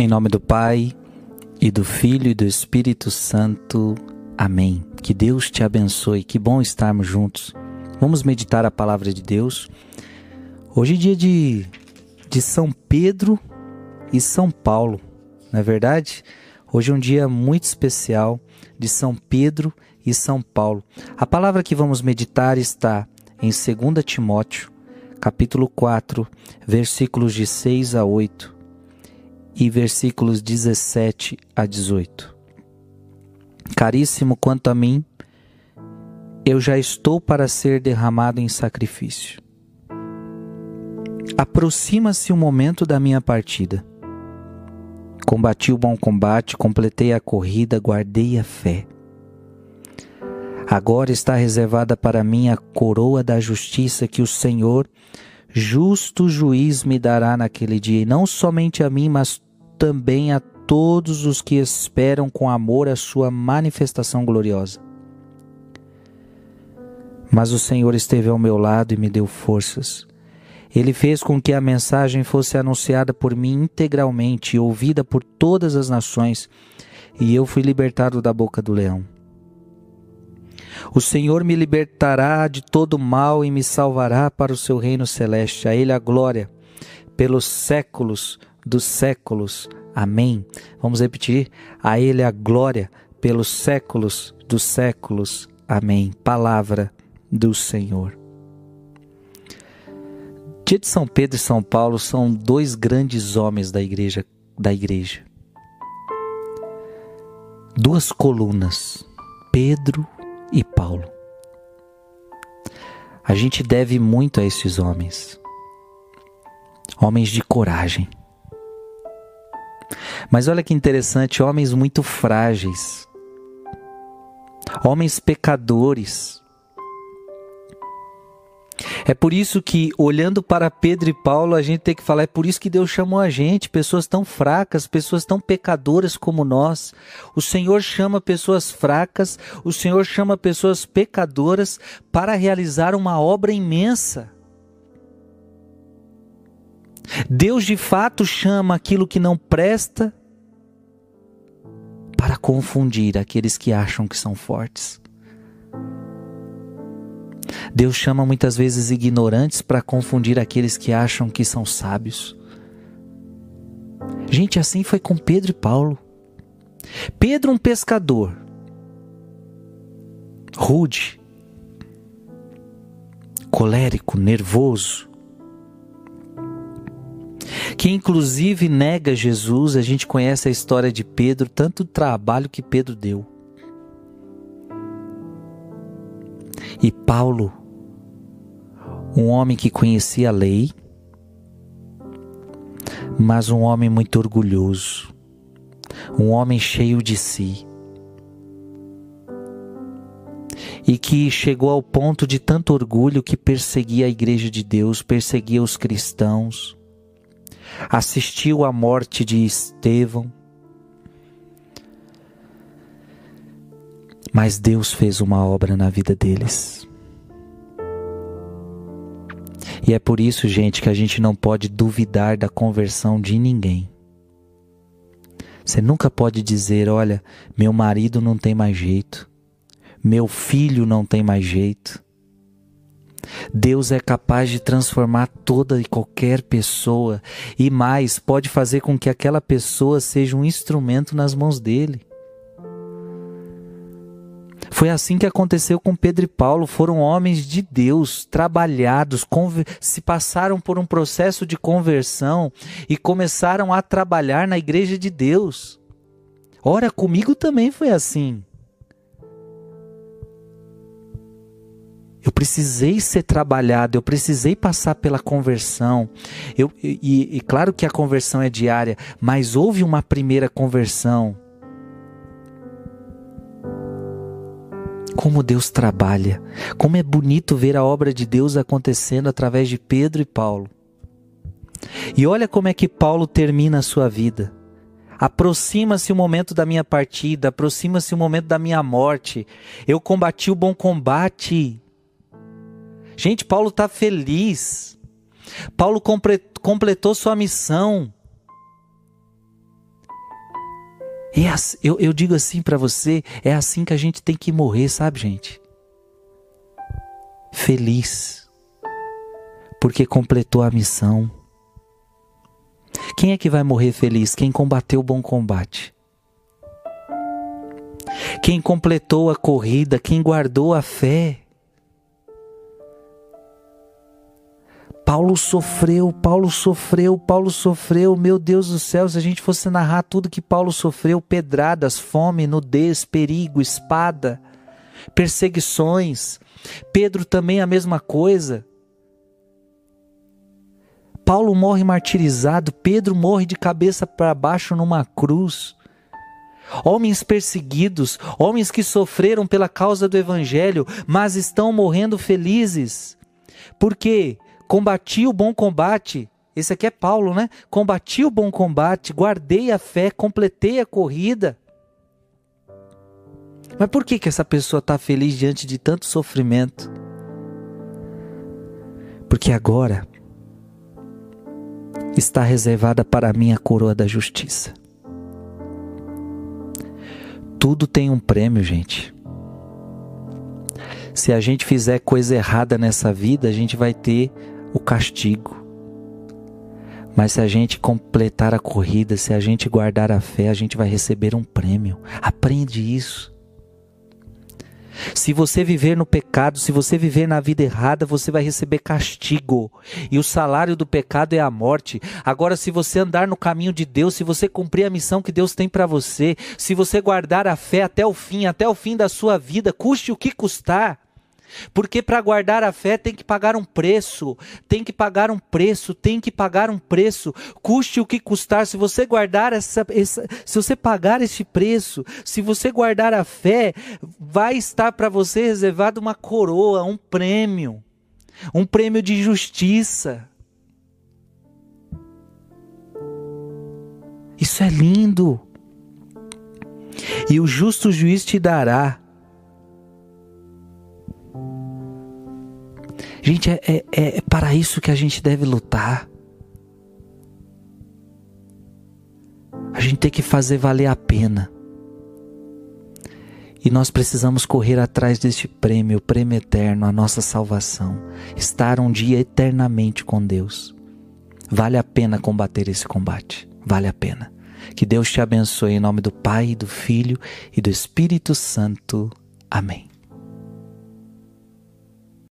Em nome do Pai, e do Filho e do Espírito Santo. Amém. Que Deus te abençoe. Que bom estarmos juntos. Vamos meditar a palavra de Deus. Hoje é dia de, de São Pedro e São Paulo, não é verdade? Hoje é um dia muito especial de São Pedro e São Paulo. A palavra que vamos meditar está em 2 Timóteo, capítulo 4, versículos de 6 a 8 e versículos 17 a 18. Caríssimo quanto a mim, eu já estou para ser derramado em sacrifício. Aproxima-se o momento da minha partida. Combati o bom combate, completei a corrida, guardei a fé. Agora está reservada para mim a coroa da justiça que o Senhor, justo juiz, me dará naquele dia, e não somente a mim, mas também a todos os que esperam com amor a sua manifestação gloriosa. Mas o Senhor esteve ao meu lado e me deu forças. Ele fez com que a mensagem fosse anunciada por mim integralmente e ouvida por todas as nações, e eu fui libertado da boca do leão. O Senhor me libertará de todo mal e me salvará para o seu reino celeste. A Ele a glória pelos séculos dos séculos. Amém. Vamos repetir: a Ele a glória pelos séculos dos séculos. Amém. Palavra do Senhor. Dia de São Pedro e São Paulo são dois grandes homens da igreja, da igreja. Duas colunas, Pedro e Paulo. A gente deve muito a esses homens. Homens de coragem mas olha que interessante, homens muito frágeis, homens pecadores. É por isso que, olhando para Pedro e Paulo, a gente tem que falar: é por isso que Deus chamou a gente, pessoas tão fracas, pessoas tão pecadoras como nós. O Senhor chama pessoas fracas, o Senhor chama pessoas pecadoras para realizar uma obra imensa. Deus de fato chama aquilo que não presta para confundir aqueles que acham que são fortes. Deus chama muitas vezes ignorantes para confundir aqueles que acham que são sábios. Gente, assim foi com Pedro e Paulo. Pedro, um pescador, rude, colérico, nervoso, que inclusive nega Jesus. A gente conhece a história de Pedro, tanto trabalho que Pedro deu. E Paulo, um homem que conhecia a lei, mas um homem muito orgulhoso, um homem cheio de si. E que chegou ao ponto de tanto orgulho que perseguia a igreja de Deus, perseguia os cristãos assistiu à morte de Estevão. Mas Deus fez uma obra na vida deles. E é por isso, gente, que a gente não pode duvidar da conversão de ninguém. Você nunca pode dizer: olha, meu marido não tem mais jeito, meu filho não tem mais jeito, Deus é capaz de transformar toda e qualquer pessoa e mais, pode fazer com que aquela pessoa seja um instrumento nas mãos dele. Foi assim que aconteceu com Pedro e Paulo. Foram homens de Deus, trabalhados, se passaram por um processo de conversão e começaram a trabalhar na igreja de Deus. Ora, comigo também foi assim. Eu precisei ser trabalhado, eu precisei passar pela conversão. Eu, e, e claro que a conversão é diária, mas houve uma primeira conversão. Como Deus trabalha, como é bonito ver a obra de Deus acontecendo através de Pedro e Paulo. E olha como é que Paulo termina a sua vida. Aproxima-se o momento da minha partida, aproxima-se o momento da minha morte. Eu combati o bom combate, Gente, Paulo está feliz. Paulo completou sua missão. E é eu, eu digo assim para você, é assim que a gente tem que morrer, sabe, gente? Feliz, porque completou a missão. Quem é que vai morrer feliz? Quem combateu o bom combate. Quem completou a corrida, quem guardou a fé. Paulo sofreu, Paulo sofreu, Paulo sofreu. Meu Deus do céu, se a gente fosse narrar tudo que Paulo sofreu: pedradas, fome, nudez, perigo, espada, perseguições. Pedro também a mesma coisa. Paulo morre martirizado, Pedro morre de cabeça para baixo numa cruz. Homens perseguidos, homens que sofreram pela causa do Evangelho, mas estão morrendo felizes. Por quê? Combati o bom combate. Esse aqui é Paulo, né? Combati o bom combate, guardei a fé, completei a corrida. Mas por que, que essa pessoa está feliz diante de tanto sofrimento? Porque agora está reservada para mim a coroa da justiça. Tudo tem um prêmio, gente. Se a gente fizer coisa errada nessa vida, a gente vai ter o castigo. Mas se a gente completar a corrida, se a gente guardar a fé, a gente vai receber um prêmio. Aprende isso. Se você viver no pecado, se você viver na vida errada, você vai receber castigo. E o salário do pecado é a morte. Agora, se você andar no caminho de Deus, se você cumprir a missão que Deus tem para você, se você guardar a fé até o fim, até o fim da sua vida, custe o que custar, porque para guardar a fé tem que pagar um preço, tem que pagar um preço, tem que pagar um preço, custe o que custar. Se você guardar essa, essa se você pagar esse preço, se você guardar a fé, vai estar para você reservado uma coroa, um prêmio, um prêmio de justiça. Isso é lindo. E o justo juiz te dará Gente, é, é, é para isso que a gente deve lutar. A gente tem que fazer valer a pena. E nós precisamos correr atrás deste prêmio, o prêmio eterno, a nossa salvação. Estar um dia eternamente com Deus. Vale a pena combater esse combate. Vale a pena. Que Deus te abençoe em nome do Pai, do Filho e do Espírito Santo. Amém.